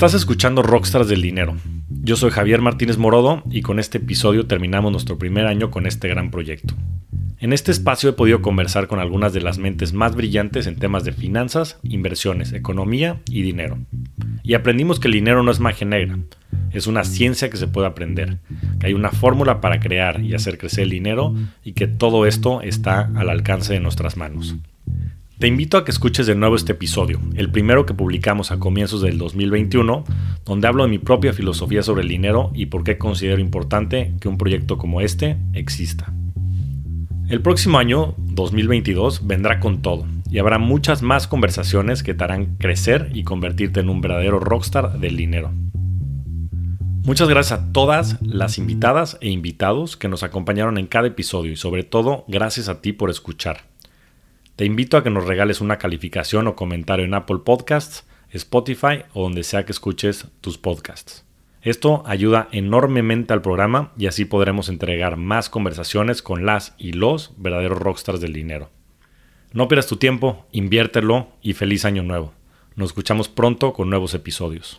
Estás escuchando Rockstars del Dinero. Yo soy Javier Martínez Morodo y con este episodio terminamos nuestro primer año con este gran proyecto. En este espacio he podido conversar con algunas de las mentes más brillantes en temas de finanzas, inversiones, economía y dinero. Y aprendimos que el dinero no es magia negra, es una ciencia que se puede aprender, que hay una fórmula para crear y hacer crecer el dinero y que todo esto está al alcance de nuestras manos. Te invito a que escuches de nuevo este episodio, el primero que publicamos a comienzos del 2021, donde hablo de mi propia filosofía sobre el dinero y por qué considero importante que un proyecto como este exista. El próximo año, 2022, vendrá con todo y habrá muchas más conversaciones que te harán crecer y convertirte en un verdadero rockstar del dinero. Muchas gracias a todas las invitadas e invitados que nos acompañaron en cada episodio y sobre todo gracias a ti por escuchar. Te invito a que nos regales una calificación o comentario en Apple Podcasts, Spotify o donde sea que escuches tus podcasts. Esto ayuda enormemente al programa y así podremos entregar más conversaciones con las y los verdaderos rockstars del dinero. No pierdas tu tiempo, inviértelo y feliz año nuevo. Nos escuchamos pronto con nuevos episodios.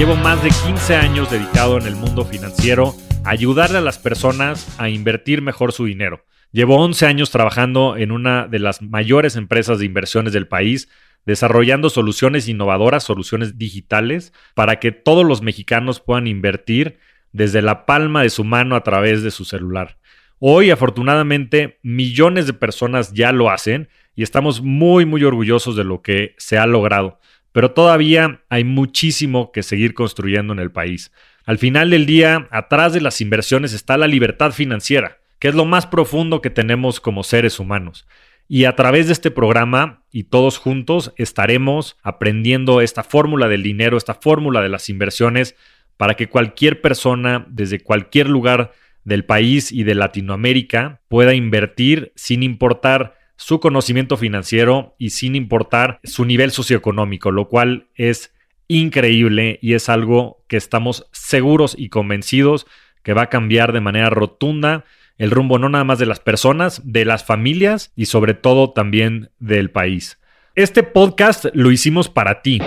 Llevo más de 15 años dedicado en el mundo financiero a ayudarle a las personas a invertir mejor su dinero. Llevo 11 años trabajando en una de las mayores empresas de inversiones del país, desarrollando soluciones innovadoras, soluciones digitales, para que todos los mexicanos puedan invertir desde la palma de su mano a través de su celular. Hoy, afortunadamente, millones de personas ya lo hacen y estamos muy, muy orgullosos de lo que se ha logrado pero todavía hay muchísimo que seguir construyendo en el país. Al final del día, atrás de las inversiones está la libertad financiera, que es lo más profundo que tenemos como seres humanos. Y a través de este programa y todos juntos estaremos aprendiendo esta fórmula del dinero, esta fórmula de las inversiones, para que cualquier persona desde cualquier lugar del país y de Latinoamérica pueda invertir sin importar su conocimiento financiero y sin importar su nivel socioeconómico, lo cual es increíble y es algo que estamos seguros y convencidos que va a cambiar de manera rotunda el rumbo no nada más de las personas, de las familias y sobre todo también del país. Este podcast lo hicimos para ti,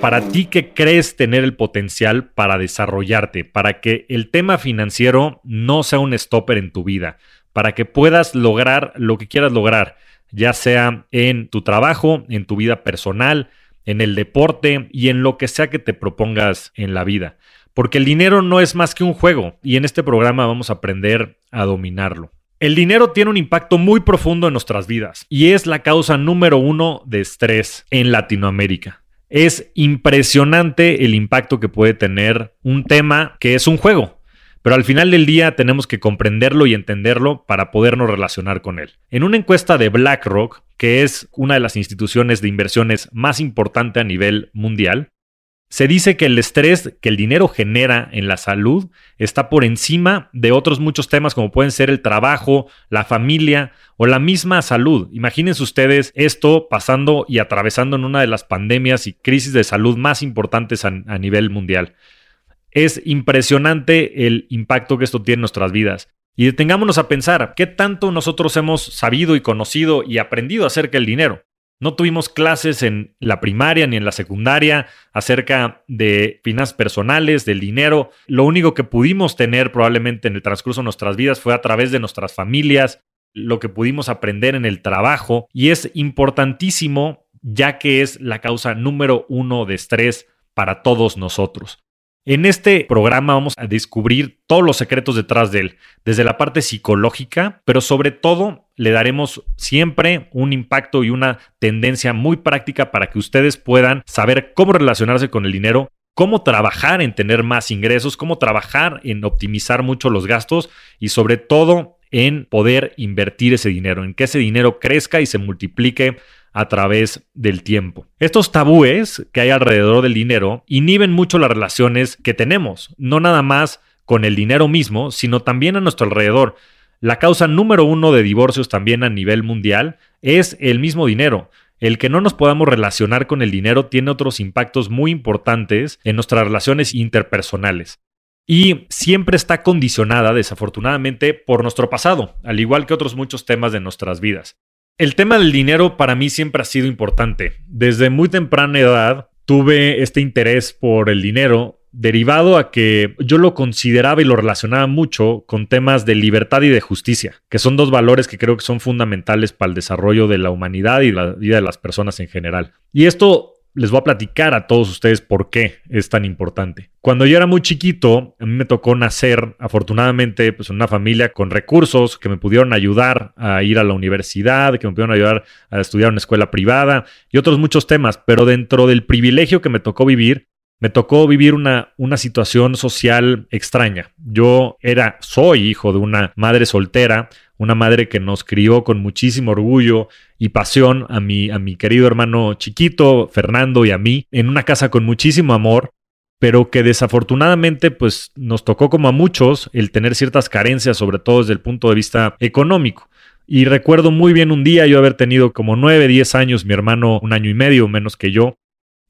para ti que crees tener el potencial para desarrollarte, para que el tema financiero no sea un stopper en tu vida, para que puedas lograr lo que quieras lograr, ya sea en tu trabajo, en tu vida personal, en el deporte y en lo que sea que te propongas en la vida. Porque el dinero no es más que un juego y en este programa vamos a aprender a dominarlo. El dinero tiene un impacto muy profundo en nuestras vidas y es la causa número uno de estrés en Latinoamérica. Es impresionante el impacto que puede tener un tema que es un juego. Pero al final del día tenemos que comprenderlo y entenderlo para podernos relacionar con él. En una encuesta de BlackRock, que es una de las instituciones de inversiones más importante a nivel mundial, se dice que el estrés que el dinero genera en la salud está por encima de otros muchos temas como pueden ser el trabajo, la familia o la misma salud. Imagínense ustedes esto pasando y atravesando en una de las pandemias y crisis de salud más importantes a, a nivel mundial. Es impresionante el impacto que esto tiene en nuestras vidas. Y detengámonos a pensar, ¿qué tanto nosotros hemos sabido y conocido y aprendido acerca del dinero? No tuvimos clases en la primaria ni en la secundaria acerca de finanzas personales, del dinero. Lo único que pudimos tener probablemente en el transcurso de nuestras vidas fue a través de nuestras familias, lo que pudimos aprender en el trabajo. Y es importantísimo ya que es la causa número uno de estrés para todos nosotros. En este programa vamos a descubrir todos los secretos detrás de él, desde la parte psicológica, pero sobre todo le daremos siempre un impacto y una tendencia muy práctica para que ustedes puedan saber cómo relacionarse con el dinero, cómo trabajar en tener más ingresos, cómo trabajar en optimizar mucho los gastos y sobre todo en poder invertir ese dinero, en que ese dinero crezca y se multiplique a través del tiempo. Estos tabúes que hay alrededor del dinero inhiben mucho las relaciones que tenemos, no nada más con el dinero mismo, sino también a nuestro alrededor. La causa número uno de divorcios también a nivel mundial es el mismo dinero. El que no nos podamos relacionar con el dinero tiene otros impactos muy importantes en nuestras relaciones interpersonales. Y siempre está condicionada, desafortunadamente, por nuestro pasado, al igual que otros muchos temas de nuestras vidas. El tema del dinero para mí siempre ha sido importante. Desde muy temprana edad tuve este interés por el dinero derivado a que yo lo consideraba y lo relacionaba mucho con temas de libertad y de justicia, que son dos valores que creo que son fundamentales para el desarrollo de la humanidad y la vida de las personas en general. Y esto les voy a platicar a todos ustedes por qué es tan importante. Cuando yo era muy chiquito, a mí me tocó nacer, afortunadamente, pues en una familia con recursos que me pudieron ayudar a ir a la universidad, que me pudieron ayudar a estudiar en una escuela privada y otros muchos temas, pero dentro del privilegio que me tocó vivir, me tocó vivir una, una situación social extraña. Yo era, soy hijo de una madre soltera, una madre que nos crió con muchísimo orgullo y pasión a mi, a mi querido hermano chiquito, Fernando y a mí, en una casa con muchísimo amor, pero que desafortunadamente pues nos tocó como a muchos el tener ciertas carencias, sobre todo desde el punto de vista económico. Y recuerdo muy bien un día yo haber tenido como 9, 10 años, mi hermano un año y medio menos que yo,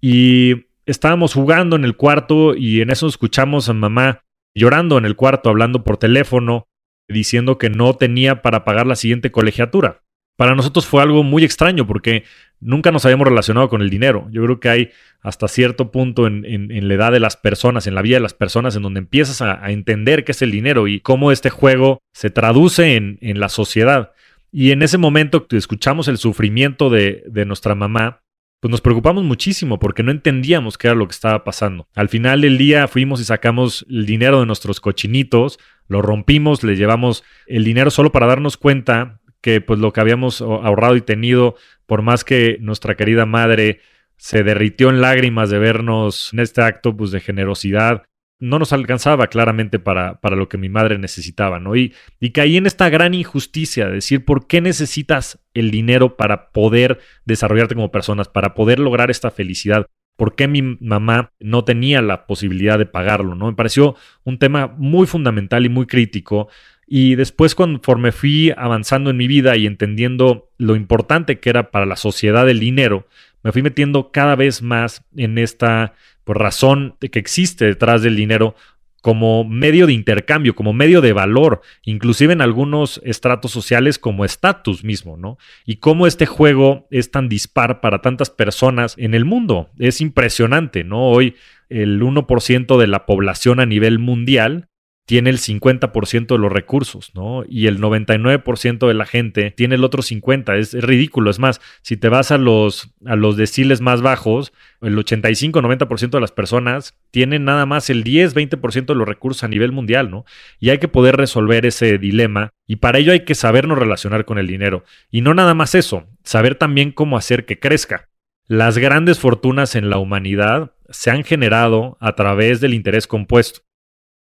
y estábamos jugando en el cuarto y en eso escuchamos a mamá llorando en el cuarto, hablando por teléfono, diciendo que no tenía para pagar la siguiente colegiatura. Para nosotros fue algo muy extraño porque nunca nos habíamos relacionado con el dinero. Yo creo que hay hasta cierto punto en, la edad de las personas, en la vida de las personas, en donde empiezas a, entender qué es el dinero y cómo este juego se traduce en, la sociedad. Y en ese momento escuchamos el sufrimiento de, de nuestra mamá, pues nos preocupamos muchísimo porque no entendíamos qué era lo que estaba pasando. Al final del día fuimos y sacamos el dinero de nuestros cochinitos, lo rompimos, le llevamos el dinero solo para darnos cuenta que pues lo que habíamos ahorrado y tenido, por más que nuestra querida madre se derritió en lágrimas de vernos en este acto pues, de generosidad, no nos alcanzaba claramente para, para lo que mi madre necesitaba, ¿no? Y, y caí en esta gran injusticia de decir, ¿por qué necesitas el dinero para poder desarrollarte como personas, para poder lograr esta felicidad? ¿Por qué mi mamá no tenía la posibilidad de pagarlo? ¿no? Me pareció un tema muy fundamental y muy crítico. Y después, conforme fui avanzando en mi vida y entendiendo lo importante que era para la sociedad el dinero, me fui metiendo cada vez más en esta por razón que existe detrás del dinero como medio de intercambio, como medio de valor, inclusive en algunos estratos sociales como estatus mismo, ¿no? Y cómo este juego es tan dispar para tantas personas en el mundo. Es impresionante, ¿no? Hoy el 1% de la población a nivel mundial tiene el 50% de los recursos, ¿no? Y el 99% de la gente tiene el otro 50%. Es, ridículo. Es más, si te vas a los, a los más bajos, el 85-90% de las personas tienen nada más el 10-20% de los recursos a nivel mundial, ¿no? Y hay que poder resolver ese dilema. Y para ello hay que sabernos relacionar con el dinero. Y no nada más eso, saber también cómo hacer que crezca. Las grandes fortunas en la humanidad se han generado a través del interés compuesto.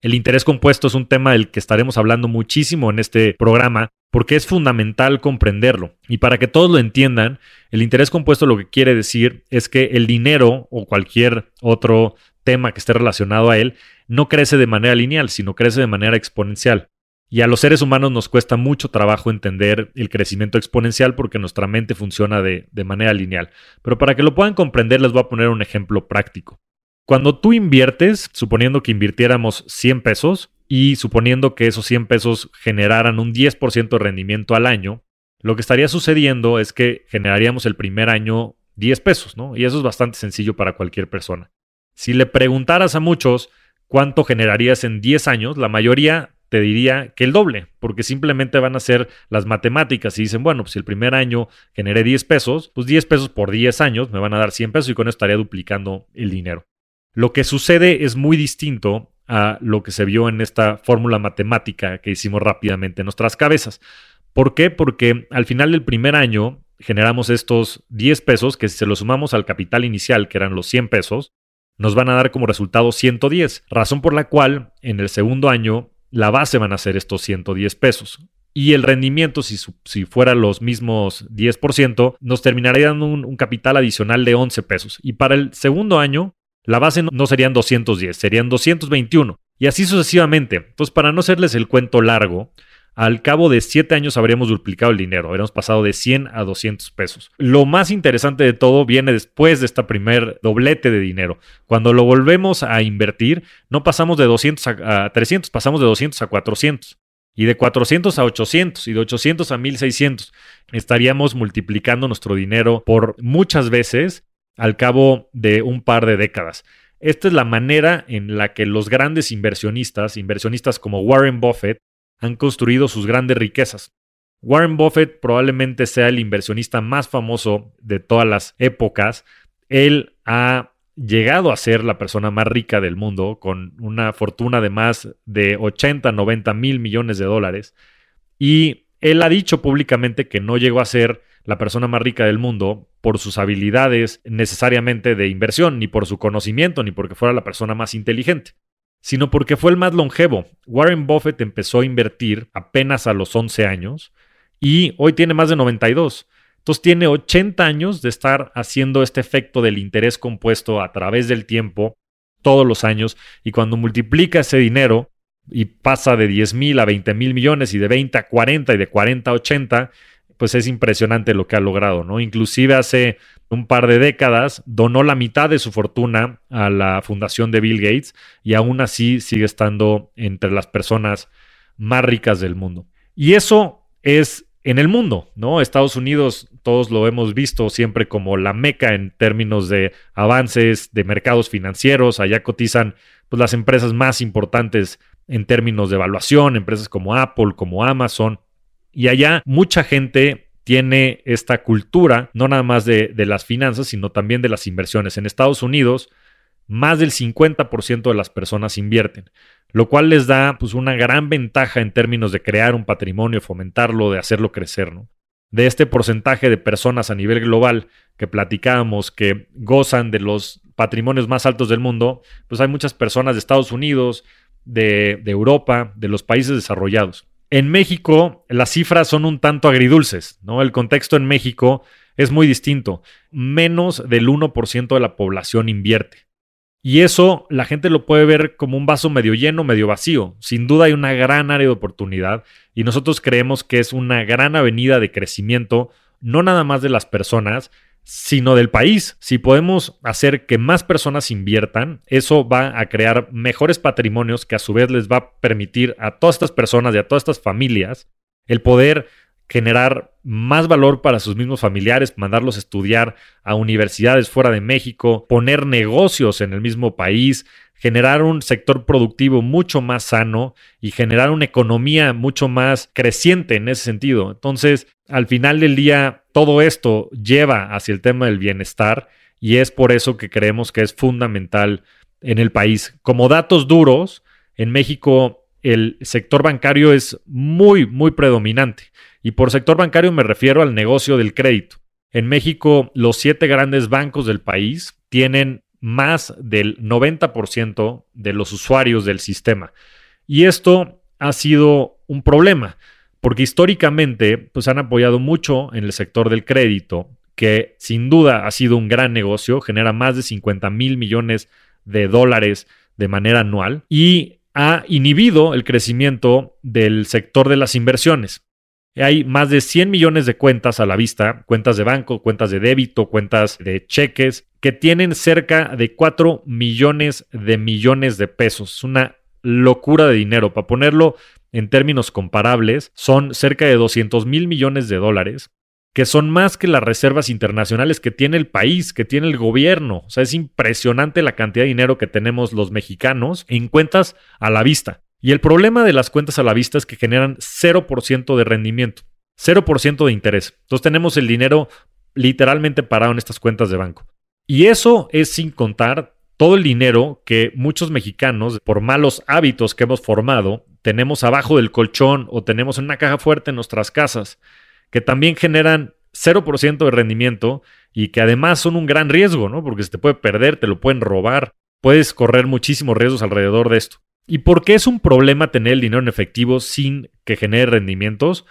El interés compuesto es un tema del que estaremos hablando muchísimo en este programa porque es fundamental comprenderlo. Y para que todos lo entiendan, el interés compuesto lo que quiere decir es que el dinero o cualquier otro tema que esté relacionado a él no crece de manera lineal, sino crece de manera exponencial. Y a los seres humanos nos cuesta mucho trabajo entender el crecimiento exponencial porque nuestra mente funciona de, de manera lineal. Pero para que lo puedan comprender les voy a poner un ejemplo práctico. Cuando tú inviertes, suponiendo que invirtiéramos 100 pesos y suponiendo que esos 100 pesos generaran un 10% de rendimiento al año, lo que estaría sucediendo es que generaríamos el primer año 10 pesos, ¿no? Y eso es bastante sencillo para cualquier persona. Si le preguntaras a muchos cuánto generarías en 10 años, la mayoría te diría que el doble, porque simplemente van a ser las matemáticas y dicen, bueno, pues si el primer año generé 10 pesos, pues 10 pesos por 10 años me van a dar 100 pesos y con eso estaría duplicando el dinero. Lo que sucede es muy distinto a lo que se vio en esta fórmula matemática que hicimos rápidamente en nuestras cabezas. ¿Por qué? Porque al final del primer año generamos estos 10 pesos que si se los sumamos al capital inicial, que eran los 100 pesos, nos van a dar como resultado 110, razón por la cual en el segundo año la base van a ser estos 110 pesos. y el rendimiento, si, si fuera los mismos 10%, nos terminaría dando un, capital adicional de 11 pesos. Y para el segundo año, la base no serían 210, serían 221. Y así sucesivamente. Entonces, para no hacerles el cuento largo, al cabo de 7 años habríamos duplicado el dinero, habríamos pasado de 100 a 200 pesos. Lo más interesante de todo viene después de esta primer doblete de dinero. Cuando lo volvemos a invertir, no pasamos de 200 a, a 300, pasamos de 200 a 400 y de 400 a 800 y de 800 a 1600. Estaríamos multiplicando nuestro dinero por muchas veces al cabo de un par de décadas. Esta es la manera en la que los grandes inversionistas, inversionistas como Warren Buffett, han construido sus grandes riquezas. Warren Buffett probablemente sea el inversionista más famoso de todas las épocas. Él ha llegado a ser la persona más rica del mundo, con una fortuna de más de 80, 90 mil millones de dólares. Y él ha dicho públicamente que no llegó a ser la persona más rica del mundo por sus habilidades necesariamente de inversión, ni por su conocimiento, ni porque fuera la persona más inteligente, sino porque fue el más longevo. Warren Buffett empezó a invertir apenas a los 11 años y hoy tiene más de 92. Entonces tiene 80 años de estar haciendo este efecto del interés compuesto a través del tiempo, todos los años, y cuando multiplica ese dinero y pasa de 10 mil a 20 mil millones y de 20 a 40 y de 40 a 80, pues es impresionante lo que ha logrado, ¿no? Inclusive hace un par de décadas donó la mitad de su fortuna a la fundación de Bill Gates y aún así sigue estando entre las personas más ricas del mundo. Y eso es en el mundo, ¿no? Estados Unidos, todos lo hemos visto siempre como la meca en términos de avances de mercados financieros. Allá cotizan pues, las empresas más importantes en términos de evaluación, empresas como Apple, como Amazon. Y allá mucha gente tiene esta cultura, no nada más de, las finanzas, sino también de las inversiones. En Estados Unidos, más del 50% de las personas invierten lo cual les da pues, una gran ventaja en términos de crear un patrimonio, fomentarlo, de hacerlo crecer. De este porcentaje de personas a nivel global que platicábamos que gozan de los patrimonios más altos del mundo, pues hay muchas personas de Estados Unidos, de Europa, de los países desarrollados. En México las cifras son un tanto agridulces, ¿no? El contexto en México es muy distinto. Menos del 1% de la población invierte. Y eso la gente lo puede ver como un vaso medio lleno, medio vacío. Sin duda hay una gran área de oportunidad y nosotros creemos que es una gran avenida de crecimiento, no nada más de las personas, sino del país. Si podemos hacer que más personas inviertan, eso va a crear mejores patrimonios que a su vez les va a permitir a todas estas personas y a todas estas familias el poder generar más valor para sus mismos familiares, mandarlos a estudiar a universidades fuera de México, poner negocios en el mismo país, generar un sector productivo mucho más sano y generar una economía mucho más creciente en ese sentido. Entonces, al final del día, todo esto lleva hacia el tema del bienestar y es por eso que creemos que es fundamental en el país. Como datos duros, en México el sector bancario es muy, muy predominante. Y por sector bancario me refiero al negocio del crédito. En México, los siete grandes bancos del país tienen más del 90% de los usuarios del sistema. Y esto ha sido un problema, porque históricamente pues, han apoyado mucho en el sector del crédito, que sin duda ha sido un gran negocio, genera más de 50 mil millones de dólares de manera anual y ha inhibido el crecimiento del sector de las inversiones. Hay más de 100 millones de cuentas a la vista, cuentas de banco, cuentas de débito, cuentas de cheques, que tienen cerca de 4 millones de millones de pesos. Es una locura de dinero. Para ponerlo en términos comparables, son cerca de 200 mil millones de dólares que son más que las reservas internacionales que tiene el país, que tiene el gobierno. O sea, es impresionante la cantidad de dinero que tenemos los mexicanos en cuentas a la vista. Y el problema de las cuentas a la vista es que generan 0% de rendimiento, 0% de interés. Entonces tenemos el dinero literalmente parado en estas cuentas de banco. Y eso es sin contar todo el dinero que muchos mexicanos, por malos hábitos que hemos formado, tenemos abajo del colchón o tenemos en una caja fuerte en nuestras casas que también generan 0% de rendimiento y que además son un gran riesgo, ¿no? Porque se te puede perder, te lo pueden robar, puedes correr muchísimos riesgos alrededor de esto. ¿Y por qué es un problema tener el dinero en efectivo sin que genere rendimientos?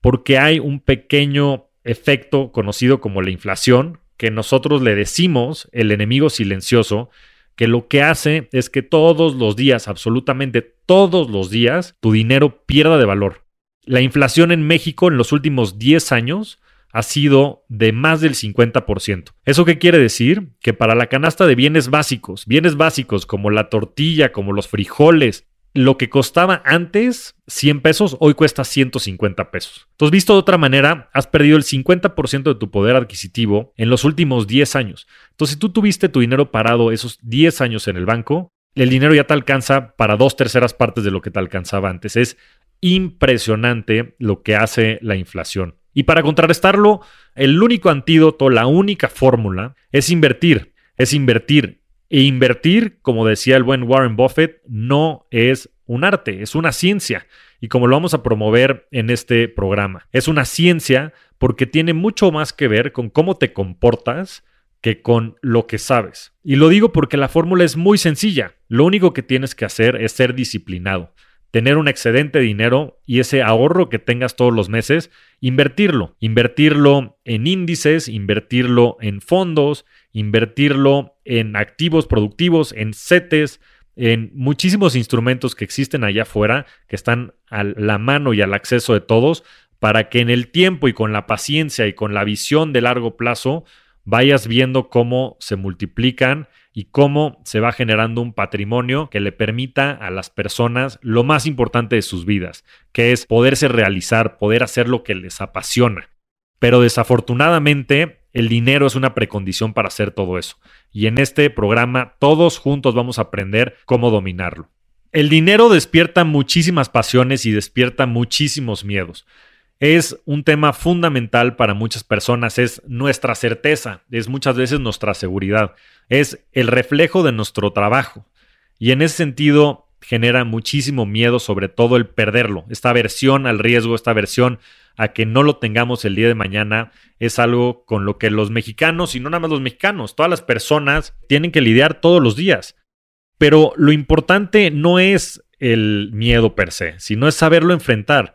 Porque hay un pequeño efecto conocido como la inflación, que nosotros le decimos el enemigo silencioso, que lo que hace es que todos los días, absolutamente todos los días, tu dinero pierda de valor. La inflación en México en los últimos 10 años ha sido de más del 50%. ¿Eso qué quiere decir? Que para la canasta de bienes básicos, bienes básicos como la tortilla, como los frijoles, lo que costaba antes 100 pesos, hoy cuesta 150 pesos. Entonces, visto de otra manera, has perdido el 50% de tu poder adquisitivo en los últimos 10 años. Entonces, si tú tuviste tu dinero parado esos 10 años en el banco, el dinero ya te alcanza para dos terceras partes de lo que te alcanzaba antes. Es impresionante lo que hace la inflación. Y para contrarrestarlo, el único antídoto, la única fórmula es invertir. Es invertir. E invertir, como decía el buen Warren Buffett, no es un arte, es una ciencia. Y como lo vamos a promover en este programa, es una ciencia porque tiene mucho más que ver con cómo te comportas que con lo que sabes. Y lo digo porque la fórmula es muy sencilla. Lo único que tienes que hacer es ser disciplinado tener un excedente de dinero y ese ahorro que tengas todos los meses, invertirlo. Invertirlo en índices, invertirlo en fondos, invertirlo en activos productivos, en CETES, en muchísimos instrumentos que existen allá afuera, que están a la mano y al acceso de todos, para que en el tiempo y con la paciencia y con la visión de largo plazo vayas viendo cómo se multiplican y cómo se va generando un patrimonio que le permita a las personas lo más importante de sus vidas, que es poderse realizar, poder hacer lo que les apasiona. Pero desafortunadamente el dinero es una precondición para hacer todo eso. Y en este programa todos juntos vamos a aprender cómo dominarlo. El dinero despierta muchísimas pasiones y despierta muchísimos miedos es un tema fundamental para muchas personas, es nuestra certeza, es muchas veces nuestra seguridad, es el reflejo de nuestro trabajo. Y en ese sentido genera muchísimo miedo, sobre todo el perderlo. Esta aversión al riesgo, esta aversión a que no lo tengamos el día de mañana, es algo con lo que los mexicanos, y no nada más los mexicanos, todas las personas tienen que lidiar todos los días. Pero lo importante no es el miedo per se, sino es saberlo enfrentar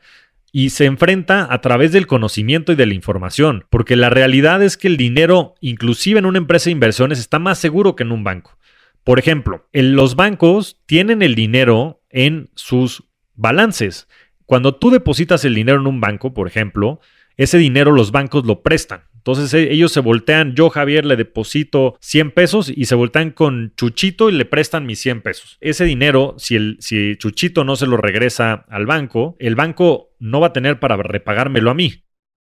y se enfrenta a través del conocimiento y de la información, porque la realidad es que el dinero, inclusive en una empresa de inversiones, está más seguro que en un banco. Por ejemplo, los bancos tienen el dinero en sus balances. Cuando tú depositas el dinero en un banco, por ejemplo, ese dinero los bancos lo prestan. Entonces e, ellos se voltean, yo Javier le deposito 100 pesos y se voltean con Chuchito y le prestan mis 100 pesos. Ese dinero, si, si Chuchito no se lo regresa al banco, el banco no va a tener para repagármelo a mí.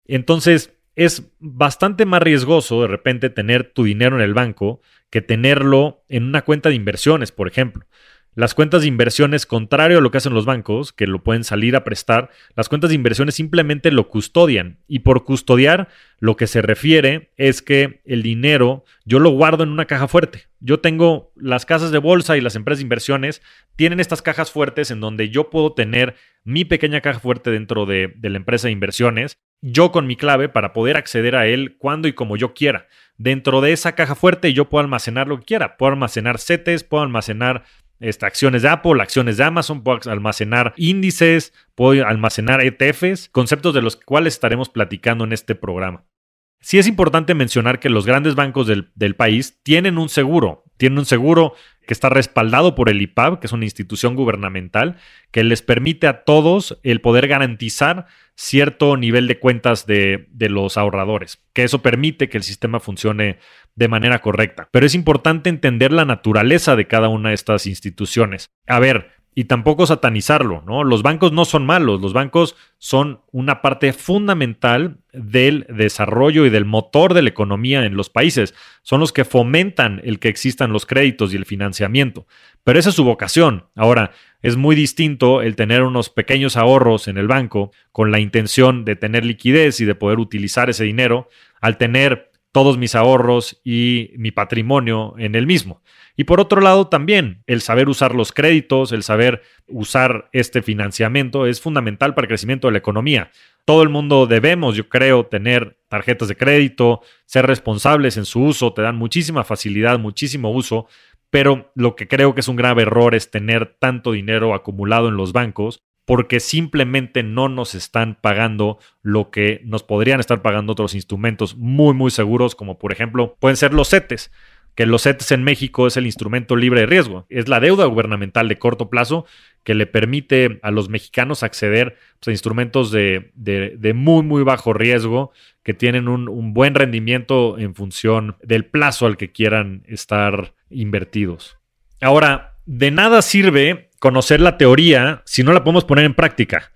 Entonces es bastante más riesgoso de repente tener tu dinero en el banco que tenerlo en una cuenta de inversiones, por ejemplo. Las cuentas de inversiones, contrario a lo que hacen los bancos, que lo pueden salir a prestar, las cuentas de inversiones simplemente lo custodian. Y por custodiar, lo que se refiere es que el dinero yo lo guardo en una caja fuerte. Yo tengo las casas de bolsa y las empresas de inversiones tienen estas cajas fuertes en donde yo puedo tener mi pequeña caja fuerte dentro de, la empresa de inversiones, yo con mi clave para poder acceder a él cuando y como yo quiera. Dentro de esa caja fuerte yo puedo almacenar lo que quiera. Puedo almacenar CETES, puedo almacenar este, acciones de Apple, acciones de Amazon, puedo almacenar índices, puedo almacenar ETFs, conceptos de los cuales estaremos platicando en este programa. Sí es importante mencionar que los grandes bancos del, del país tienen un seguro, tienen un seguro que está respaldado por el IPAB, que es una institución gubernamental, que les permite a todos el poder garantizar cierto nivel de cuentas de, de, los ahorradores, que eso permite que el sistema funcione de manera correcta. Pero es importante entender la naturaleza de cada una de estas instituciones. A ver, y tampoco satanizarlo, ¿no? Los bancos no son malos, los bancos son una parte fundamental del desarrollo y del motor de la economía en los países. Son los que fomentan el que existan los créditos y el financiamiento. Pero esa es su vocación. Ahora, es muy distinto el tener unos pequeños ahorros en el banco con la intención de tener liquidez y de poder utilizar ese dinero al tener todos mis ahorros y mi patrimonio en el mismo. Y por otro lado, también el saber usar los créditos, el saber usar este financiamiento es fundamental para el crecimiento de la economía. Todo el mundo debemos, yo creo, tener tarjetas de crédito, ser responsables en su uso, te dan muchísima facilidad, muchísimo uso, pero lo que creo que es un grave error es tener tanto dinero acumulado en los bancos porque simplemente no nos están pagando lo que nos podrían estar pagando otros instrumentos muy, muy seguros, como por ejemplo pueden ser los CETES que los CETES en México es el instrumento libre de riesgo. Es la deuda gubernamental de corto plazo que le permite a los mexicanos acceder pues, a instrumentos de, muy, muy bajo riesgo que tienen un, un, buen rendimiento en función del plazo al que quieran estar invertidos. Ahora, de nada sirve conocer la teoría si no la podemos poner en práctica.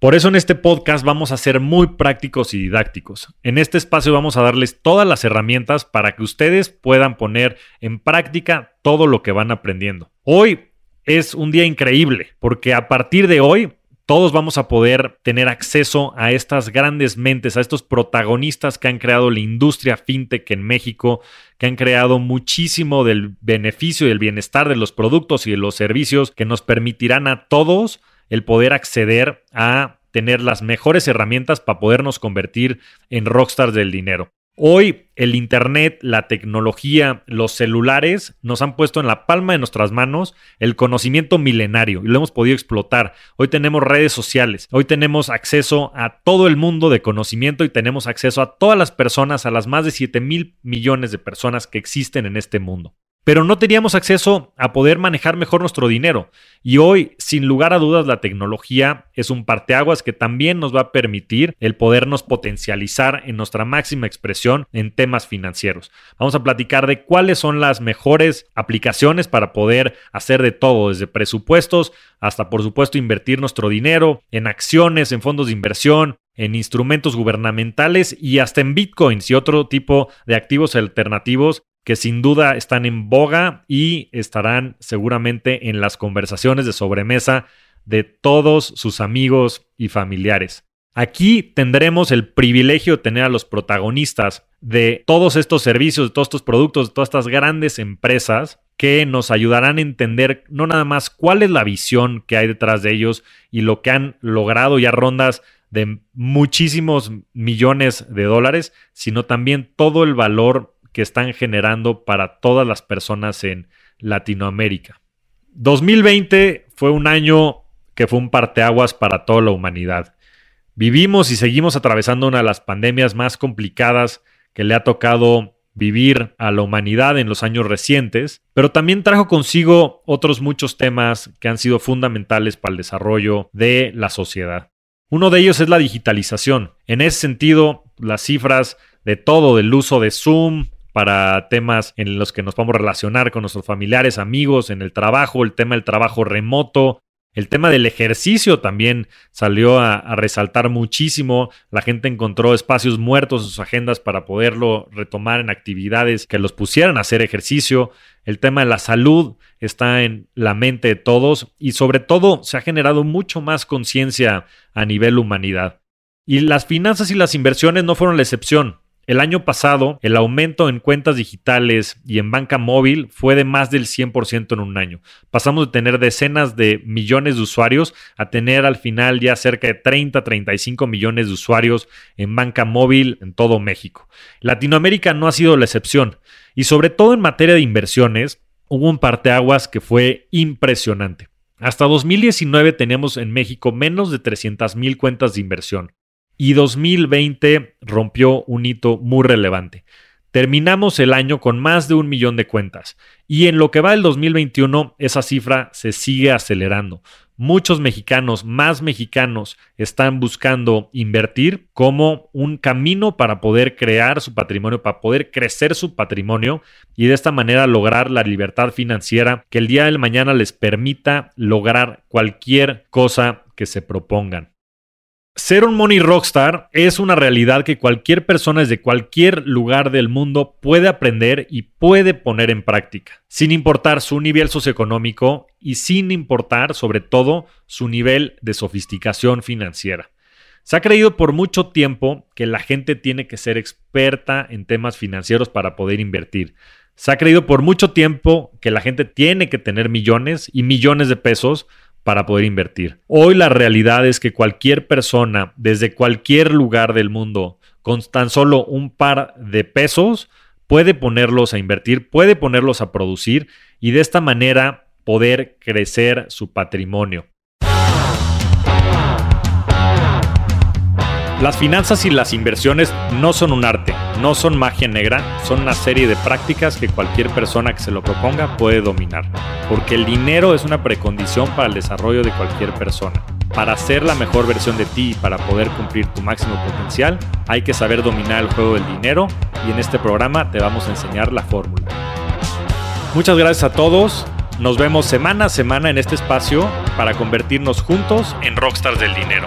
Por eso en este podcast vamos a ser muy prácticos y didácticos. En este espacio vamos a darles todas las herramientas para que ustedes puedan poner en práctica todo lo que van aprendiendo. Hoy es un día increíble porque a partir de hoy todos vamos a poder tener acceso a estas grandes mentes, a estos protagonistas que han creado la industria fintech en México, que han creado muchísimo del beneficio y del bienestar de los productos y de los servicios que nos permitirán a todos el poder acceder a tener las mejores herramientas para podernos convertir en rockstars del dinero. Hoy el Internet, la tecnología, los celulares nos han puesto en la palma de nuestras manos el conocimiento milenario y lo hemos podido explotar. Hoy tenemos redes sociales, hoy tenemos acceso a todo el mundo de conocimiento y tenemos acceso a todas las personas, a las más de 7 mil millones de personas que existen en este mundo pero no teníamos acceso a poder manejar mejor nuestro dinero. Y hoy, sin lugar a dudas, la tecnología es un parteaguas que también nos va a permitir el podernos potencializar en nuestra máxima expresión en temas financieros. Vamos a platicar de cuáles son las mejores aplicaciones para poder hacer de todo, desde presupuestos hasta, por supuesto, invertir nuestro dinero en acciones, en fondos de inversión, en instrumentos gubernamentales y hasta en bitcoins y otro tipo de activos alternativos que sin duda están en boga y estarán seguramente en las conversaciones de sobremesa de todos sus amigos y familiares. Aquí tendremos el privilegio de tener a los protagonistas de todos estos servicios, de todos estos productos, de todas estas grandes empresas que nos ayudarán a entender no nada más cuál es la visión que hay detrás de ellos y lo que han logrado ya rondas de muchísimos millones de dólares, sino también todo el valor que están generando para todas las personas en Latinoamérica. 2020 fue un año que fue un parteaguas para toda la humanidad. Vivimos y seguimos atravesando una de las pandemias más complicadas que le ha tocado vivir a la humanidad en los años recientes, pero también trajo consigo otros muchos temas que han sido fundamentales para el desarrollo de la sociedad. Uno de ellos es la digitalización. En ese sentido, las cifras de todo, del uso de Zoom, para temas en los que nos podemos relacionar con nuestros familiares, amigos, en el trabajo, el tema del trabajo remoto. El tema del ejercicio también salió a, resaltar muchísimo. La gente encontró espacios muertos en sus agendas para poderlo retomar en actividades que los pusieran a hacer ejercicio. El tema de la salud está en la mente de todos y sobre todo se ha generado mucho más conciencia a nivel humanidad. Y las finanzas y las inversiones no fueron la excepción. El año pasado, el aumento en cuentas digitales y en banca móvil fue de más del 100% en un año. Pasamos de tener decenas de millones de usuarios a tener al final ya cerca de 30, 35 millones de usuarios en banca móvil en todo México. Latinoamérica no ha sido la excepción y sobre todo en materia de inversiones hubo un parteaguas que fue impresionante. Hasta 2019 teníamos en México menos de 300 mil cuentas de inversión y 2020 rompió un hito muy relevante. Terminamos el año con más de un millón de cuentas y en lo que va del 2021 esa cifra se sigue acelerando. Muchos mexicanos, más mexicanos, están buscando invertir como un camino para poder crear su patrimonio, para poder crecer su patrimonio y de esta manera lograr la libertad financiera que el día del mañana les permita lograr cualquier cosa que se propongan. Ser un money rockstar es una realidad que cualquier persona desde cualquier lugar del mundo puede aprender y puede poner en práctica, sin importar su nivel socioeconómico y sin importar sobre todo su nivel de sofisticación financiera. Se ha creído por mucho tiempo que la gente tiene que ser experta en temas financieros para poder invertir. Se ha creído por mucho tiempo que la gente tiene que tener millones y millones de pesos para poder invertir. Hoy la realidad es que cualquier persona desde cualquier lugar del mundo con tan solo un par de pesos puede ponerlos a invertir, puede ponerlos a producir y de esta manera poder crecer su patrimonio. Las finanzas y las inversiones no son un arte, no son magia negra, son una serie de prácticas que cualquier persona que se lo proponga puede dominar, porque el dinero es una precondición para el desarrollo de cualquier persona. Para ser la mejor versión de ti y para poder cumplir tu máximo potencial, hay que saber dominar el juego del dinero y en este programa te vamos a enseñar la fórmula. Muchas gracias a todos, nos vemos semana a semana en este espacio para convertirnos juntos en rockstars del dinero.